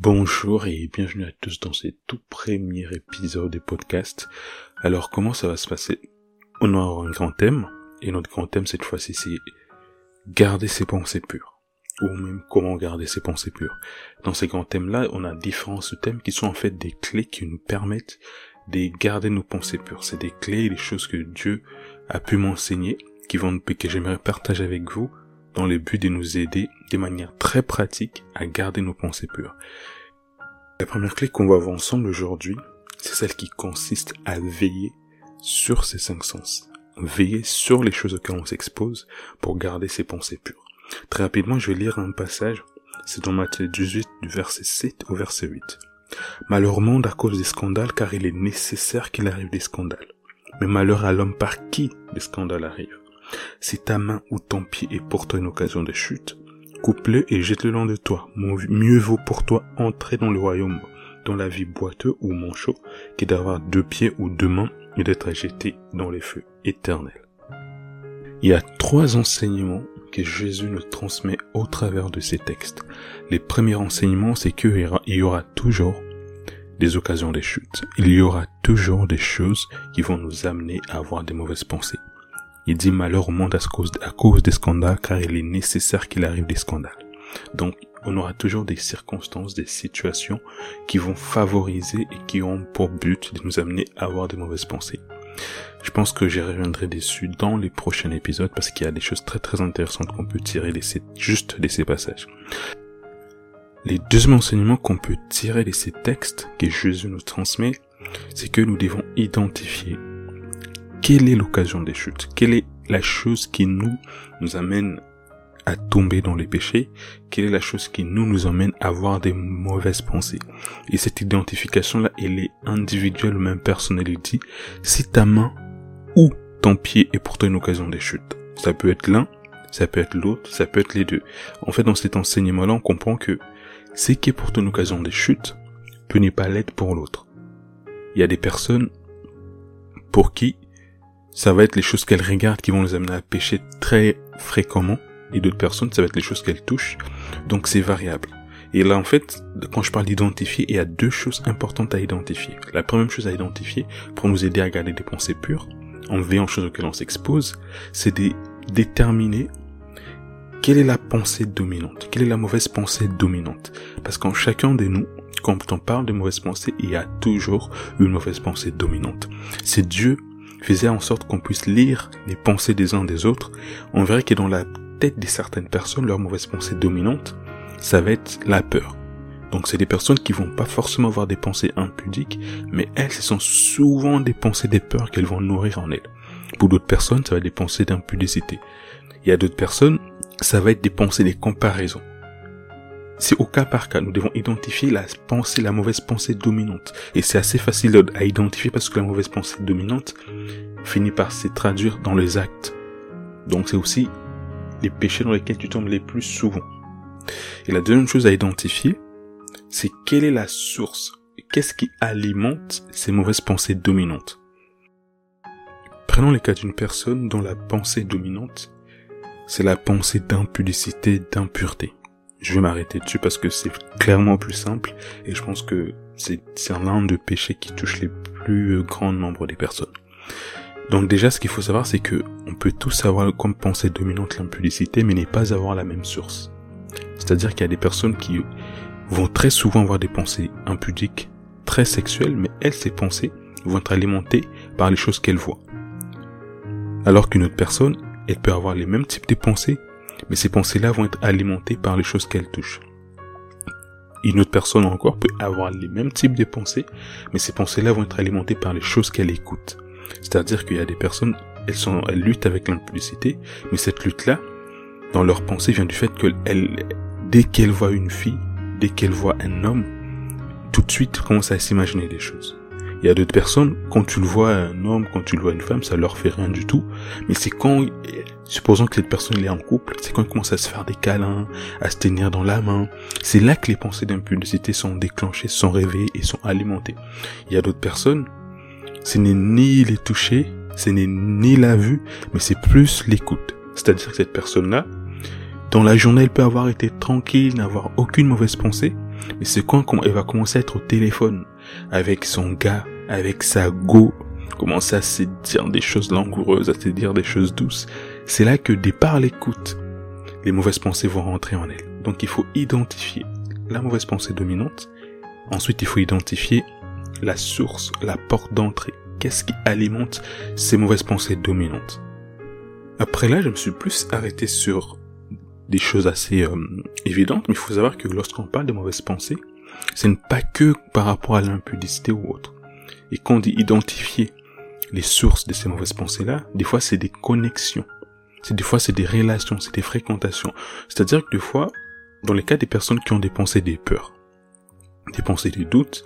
Bonjour et bienvenue à tous dans ce tout premier épisode des podcasts. Alors comment ça va se passer? On aura un grand thème et notre grand thème cette fois-ci c'est garder ses pensées pures ou même comment garder ses pensées pures. Dans ces grands thèmes-là, on a différents sous-thèmes qui sont en fait des clés qui nous permettent de garder nos pensées pures. C'est des clés, des choses que Dieu a pu m'enseigner, qui vont, que j'aimerais partager avec vous dans le but de nous aider de manière très pratique à garder nos pensées pures. La première clé qu'on va voir ensemble aujourd'hui, c'est celle qui consiste à veiller sur ces cinq sens. Veiller sur les choses auxquelles on s'expose pour garder ses pensées pures. Très rapidement, je vais lire un passage. C'est dans Matthieu 18 du verset 7 au verset 8. Malheur monde à cause des scandales car il est nécessaire qu'il arrive des scandales. Mais malheur à l'homme par qui des scandales arrivent. Si ta main ou ton pied est pour toi une occasion de chute, coupe-le et jette-le loin de toi. Mieux vaut pour toi entrer dans le royaume, dans la vie boiteux ou manchot, que d'avoir deux pieds ou deux mains et d'être jeté dans les feux éternels. Il y a trois enseignements que Jésus nous transmet au travers de ces textes. Les premiers enseignements, c'est qu'il y aura toujours des occasions de chute. Il y aura toujours des choses qui vont nous amener à avoir des mauvaises pensées. Il dit malheur au monde à cause, des scandales, car il est nécessaire qu'il arrive des scandales. Donc, on aura toujours des circonstances, des situations qui vont favoriser et qui ont pour but de nous amener à avoir des mauvaises pensées. Je pense que j'y reviendrai dessus dans les prochains épisodes parce qu'il y a des choses très très intéressantes qu'on peut tirer de ces, juste de ces passages. Les deux enseignements qu'on peut tirer de ces textes que Jésus nous transmet, c'est que nous devons identifier quelle est l'occasion des chutes? Quelle est la chose qui nous, nous amène à tomber dans les péchés? Quelle est la chose qui nous, nous amène à avoir des mauvaises pensées? Et cette identification-là, elle est individuelle ou même personnelle. Il dit, si ta main ou ton pied est pour toi une occasion des chutes. Ça peut être l'un, ça peut être l'autre, ça peut être les deux. En fait, dans cet enseignement-là, on comprend que ce qui est pour toi une occasion des chutes peut ne pas l'être pour l'autre. Il y a des personnes pour qui ça va être les choses qu'elles regardent qui vont les amener à pécher très fréquemment, et d'autres personnes, ça va être les choses qu'elles touchent. Donc c'est variable. Et là, en fait, quand je parle d'identifier, il y a deux choses importantes à identifier. La première chose à identifier, pour nous aider à garder des pensées pures, en veillant aux choses auxquelles on s'expose, c'est de déterminer quelle est la pensée dominante, quelle est la mauvaise pensée dominante. Parce qu'en chacun de nous, quand on parle de mauvaise pensée, il y a toujours une mauvaise pensée dominante. C'est Dieu faisait en sorte qu'on puisse lire les pensées des uns des autres, on verrait que dans la tête de certaines personnes, leur mauvaise pensée dominante, ça va être la peur. Donc c'est des personnes qui vont pas forcément avoir des pensées impudiques, mais elles, ce sont souvent des pensées des peurs qu'elles vont nourrir en elles. Pour d'autres personnes, ça va être des pensées d'impudicité. Il y a d'autres personnes, ça va être des pensées des comparaisons. C'est au cas par cas. Nous devons identifier la pensée, la mauvaise pensée dominante. Et c'est assez facile à identifier parce que la mauvaise pensée dominante finit par se traduire dans les actes. Donc c'est aussi les péchés dans lesquels tu tombes les plus souvent. Et la deuxième chose à identifier, c'est quelle est la source. Qu'est-ce qui alimente ces mauvaises pensées dominantes Prenons le cas d'une personne dont la pensée dominante, c'est la pensée d'impudicité, d'impureté je vais m'arrêter dessus parce que c'est clairement plus simple et je pense que c'est l'un des péchés qui touche les plus grands nombres des personnes. Donc déjà, ce qu'il faut savoir, c'est que on peut tous avoir comme pensée dominante l'impudicité, mais n'est pas avoir la même source. C'est-à-dire qu'il y a des personnes qui vont très souvent avoir des pensées impudiques, très sexuelles, mais elles, ces pensées, vont être alimentées par les choses qu'elles voient. Alors qu'une autre personne, elle peut avoir les mêmes types de pensées, mais ces pensées-là vont être alimentées par les choses qu'elles touchent. Une autre personne encore peut avoir les mêmes types de pensées, mais ces pensées-là vont être alimentées par les choses qu'elle écoute. C'est-à-dire qu'il y a des personnes, elles sont, elles luttent avec l'impudicité, mais cette lutte-là, dans leur pensée, vient du fait que dès qu'elles voient une fille, dès qu'elles voient un homme, tout de suite commencent à s'imaginer des choses. Il y a d'autres personnes, quand tu le vois un homme, quand tu le vois une femme, ça leur fait rien du tout. Mais c'est quand, supposons que cette personne est en couple, c'est quand ils commencent à se faire des câlins, à se tenir dans la main. C'est là que les pensées d'impudicité sont déclenchées, sont réveillées et sont alimentées. Il y a d'autres personnes, ce n'est ni les toucher, ce n'est ni la vue, mais c'est plus l'écoute. C'est-à-dire que cette personne-là, dans la journée, elle peut avoir été tranquille, n'avoir aucune mauvaise pensée, Mais c'est quand elle va commencer à être au téléphone avec son gars, avec sa go, commencer à se dire des choses langoureuses, à se dire des choses douces. C'est là que départ l'écoute, les mauvaises pensées vont rentrer en elle. Donc il faut identifier la mauvaise pensée dominante. Ensuite, il faut identifier la source, la porte d'entrée. Qu'est-ce qui alimente ces mauvaises pensées dominantes? Après là, je me suis plus arrêté sur des choses assez euh, évidentes, mais il faut savoir que lorsqu'on parle de mauvaises pensées, ce n'est pas que par rapport à l'impudicité ou autre. Et quand on dit identifier les sources de ces mauvaises pensées-là, des fois c'est des connexions. C'est des fois c'est des relations, c'est des fréquentations. C'est-à-dire que des fois, dans les cas des personnes qui ont des pensées des peurs, des pensées des doutes,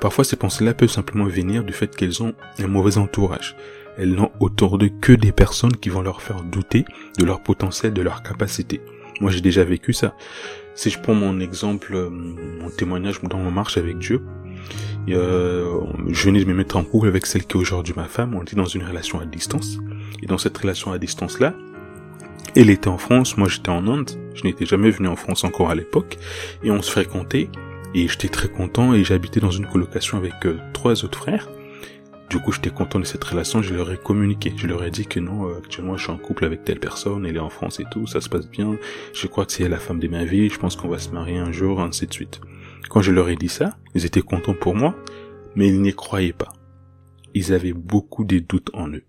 parfois ces pensées-là peuvent simplement venir du fait qu'elles ont un mauvais entourage. Elles n'ont autour d'eux que des personnes qui vont leur faire douter de leur potentiel, de leur capacité. Moi j'ai déjà vécu ça. Si je prends mon exemple, euh, mon témoignage dans mon marche avec Dieu, euh, je venais de me mettre en couple avec celle qui est aujourd'hui ma femme, on était dans une relation à distance. Et dans cette relation à distance-là, elle était en France, moi j'étais en Inde, je n'étais jamais venu en France encore à l'époque, et on se fréquentait, et j'étais très content, et j'habitais dans une colocation avec euh, trois autres frères. Du coup, j'étais content de cette relation, je leur ai communiqué. Je leur ai dit que non, euh, actuellement, je suis en couple avec telle personne, elle est en France et tout, ça se passe bien. Je crois que c'est la femme de ma vie, je pense qu'on va se marier un jour, ainsi de suite. Quand je leur ai dit ça, ils étaient contents pour moi, mais ils n'y croyaient pas. Ils avaient beaucoup de doutes en eux.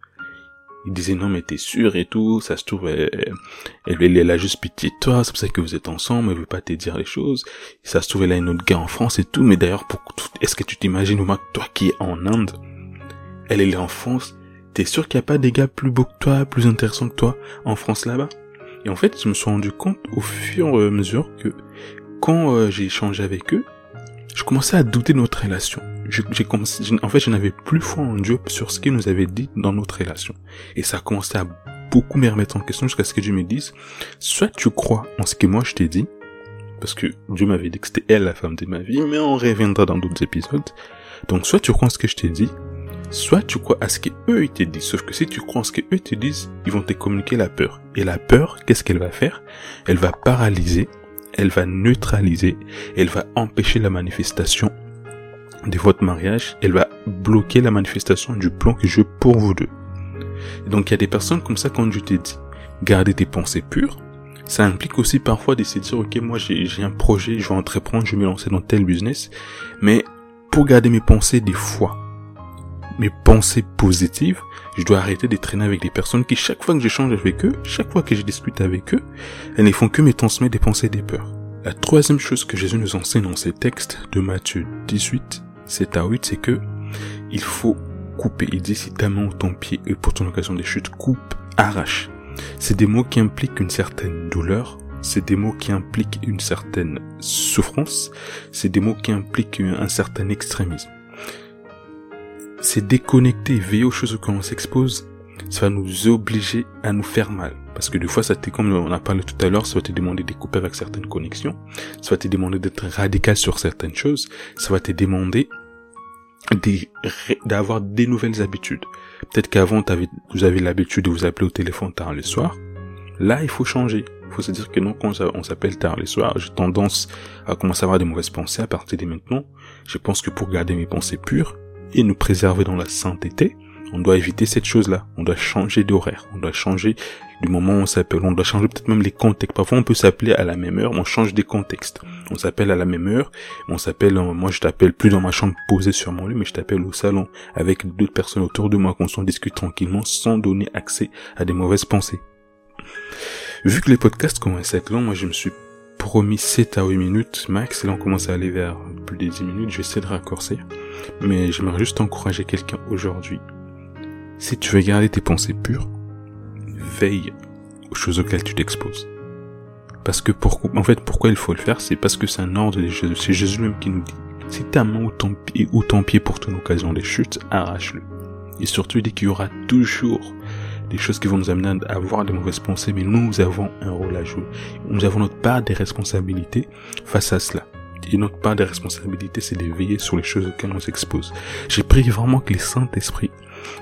Ils disaient non mais t'es sûr et tout, ça se trouve elle, elle, a juste pitié de toi, c'est pour ça que vous êtes ensemble, elle veut pas te dire les choses. Ça se trouve elle a une autre gars en France et tout, mais d'ailleurs est-ce que tu t'imagines moins toi qui es en Inde, elle est en France, t'es sûr qu'il n'y a pas des gars plus beaux que toi, plus intéressants que toi en France là-bas? Et en fait je me suis rendu compte au fur et à mesure que quand euh, j'ai échangé avec eux, je commençais à douter de notre relation. J'ai en fait, je n'avais plus foi en Dieu sur ce qu'il nous avait dit dans notre relation. Et ça a commencé à beaucoup me remettre en question jusqu'à ce que Dieu me dise, soit tu crois en ce que moi je t'ai dit, parce que Dieu m'avait dit que c'était elle la femme de ma vie, mais on reviendra dans d'autres épisodes. Donc soit tu crois en ce que je t'ai dit, soit tu crois à ce que eux ils te disent. Sauf que si tu crois en ce que eux te disent, ils vont te communiquer la peur. Et la peur, qu'est-ce qu'elle va faire? Elle va paralyser elle va neutraliser, elle va empêcher la manifestation de votre mariage, elle va bloquer la manifestation du plan que je pour vous deux. donc il y a des personnes comme ça quand je t'ai dit, garder tes pensées pures, ça implique aussi parfois de se dire, ok, moi j'ai un projet, je vais entreprendre, je vais me lancer dans tel business, mais pour garder mes pensées des fois, mes pensées positives, je dois arrêter de traîner avec des personnes qui, chaque fois que j'échange avec eux, chaque fois que je discute avec eux, elles ne font que me transmettre des pensées des peurs. La troisième chose que Jésus nous enseigne dans ces textes de Matthieu 18, 7 à 8, c'est que il faut couper. Il dit si ta main ou ton pied est pour ton occasion des chutes, coupe, arrache. C'est des mots qui impliquent une certaine douleur, c'est des mots qui impliquent une certaine souffrance, c'est des mots qui impliquent un certain extrémisme c'est déconnecter, veiller aux choses auxquelles on s'expose, ça va nous obliger à nous faire mal. Parce que des fois, ça t'est comme on a parlé tout à l'heure, ça va te demander de couper avec certaines connexions, ça va te demander d'être radical sur certaines choses, ça va te demander d'avoir des nouvelles habitudes. Peut-être qu'avant, vous avez l'habitude de vous appeler au téléphone tard le soir. Là, il faut changer. Il faut se dire que non, quand on s'appelle tard le soir, j'ai tendance à commencer à avoir des mauvaises pensées à partir de maintenant. Je pense que pour garder mes pensées pures, et nous préserver dans la sainteté, on doit éviter cette chose-là. On doit changer d'horaire. On doit changer du moment où on s'appelle. On doit changer peut-être même les contextes. Parfois, on peut s'appeler à la même heure, mais on change des contextes. On s'appelle à la même heure, on s'appelle, euh, moi je t'appelle plus dans ma chambre posée sur mon lit, mais je t'appelle au salon avec d'autres personnes autour de moi qu'on s'en discute tranquillement sans donner accès à des mauvaises pensées. Vu que les podcasts commencent à être longs, moi je me suis promis 7 à 8 minutes max, et là on commence à aller vers plus de 10 minutes, je vais essayer de raccourcir. Mais j'aimerais juste encourager quelqu'un aujourd'hui. Si tu veux garder tes pensées pures, veille aux choses auxquelles tu t'exposes. Parce que en fait, pourquoi il faut le faire, c'est parce que c'est un ordre de Jésus. C'est Jésus même qui nous dit, si ta main ou ton pied, ou ton pied pour ton occasion des chutes, arrache-le. Et surtout, il dit qu'il y aura toujours des choses qui vont nous amener à avoir de mauvaises pensées, mais nous avons un rôle à jouer. Nous avons notre part des responsabilités face à cela. Et notre part des responsabilités, c'est de veiller sur les choses auxquelles on s'expose. J'ai pris vraiment que le Saint-Esprit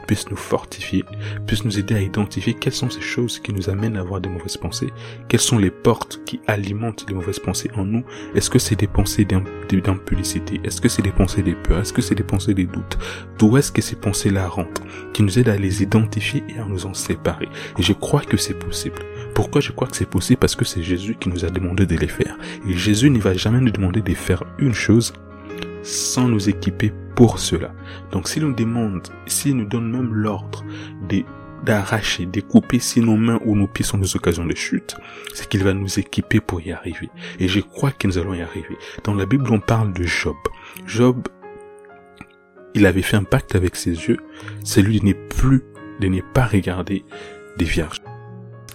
puisse nous fortifier, puisse nous aider à identifier quelles sont ces choses qui nous amènent à avoir des mauvaises pensées, quelles sont les portes qui alimentent les mauvaises pensées en nous. Est-ce que c'est des pensées d'impudicité? Est-ce que c'est des pensées des peurs Est-ce que c'est des pensées des doutes D'où est-ce que ces pensées-là rentrent? Qui nous aident à les identifier et à nous en séparer. Et je crois que c'est possible. Pourquoi je crois que c'est possible? Parce que c'est Jésus qui nous a demandé de les faire. Et Jésus ne va jamais nous demander de faire une chose sans nous équiper pour cela. Donc s'il nous demande, s'il nous donne même l'ordre d'arracher, de couper si nos mains ou nos pieds sont des occasions de chute, c'est qu'il va nous équiper pour y arriver. Et je crois que nous allons y arriver. Dans la Bible, on parle de Job. Job, il avait fait un pacte avec ses yeux, c'est lui de ne plus, de ne pas regarder des vierges.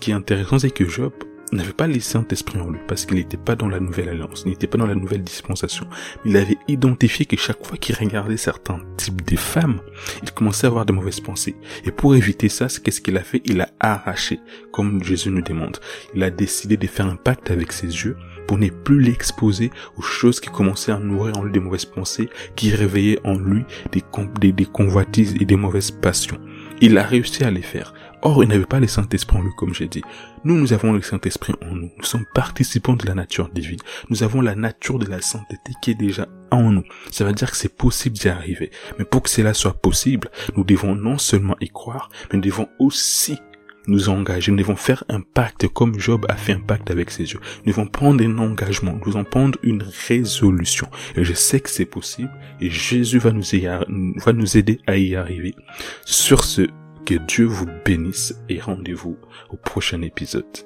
Qui est intéressant, c'est que Job, n'avait pas le Saint-Esprit en lui parce qu'il n'était pas dans la nouvelle alliance, il n'était pas dans la nouvelle dispensation. Il avait identifié que chaque fois qu'il regardait certains types de femmes, il commençait à avoir de mauvaises pensées. Et pour éviter ça, qu'est-ce qu'il a fait? Il a arraché, comme Jésus nous demande. Il a décidé de faire un pacte avec ses yeux pour ne plus l'exposer aux choses qui commençaient à nourrir en lui des mauvaises pensées, qui réveillaient en lui des, des convoitises et des mauvaises passions. Il a réussi à les faire. Or, il n'avait pas le Saint-Esprit en lui, comme j'ai dit. Nous, nous avons le Saint-Esprit en nous. Nous sommes participants de la nature divine. Nous avons la nature de la sainteté qui est déjà en nous. Ça veut dire que c'est possible d'y arriver. Mais pour que cela soit possible, nous devons non seulement y croire, mais nous devons aussi nous engager, nous devons faire un pacte comme Job a fait un pacte avec ses yeux. Nous devons prendre un engagement, nous devons prendre une résolution. Et je sais que c'est possible et Jésus va nous, va nous aider à y arriver. Sur ce, que Dieu vous bénisse et rendez-vous au prochain épisode.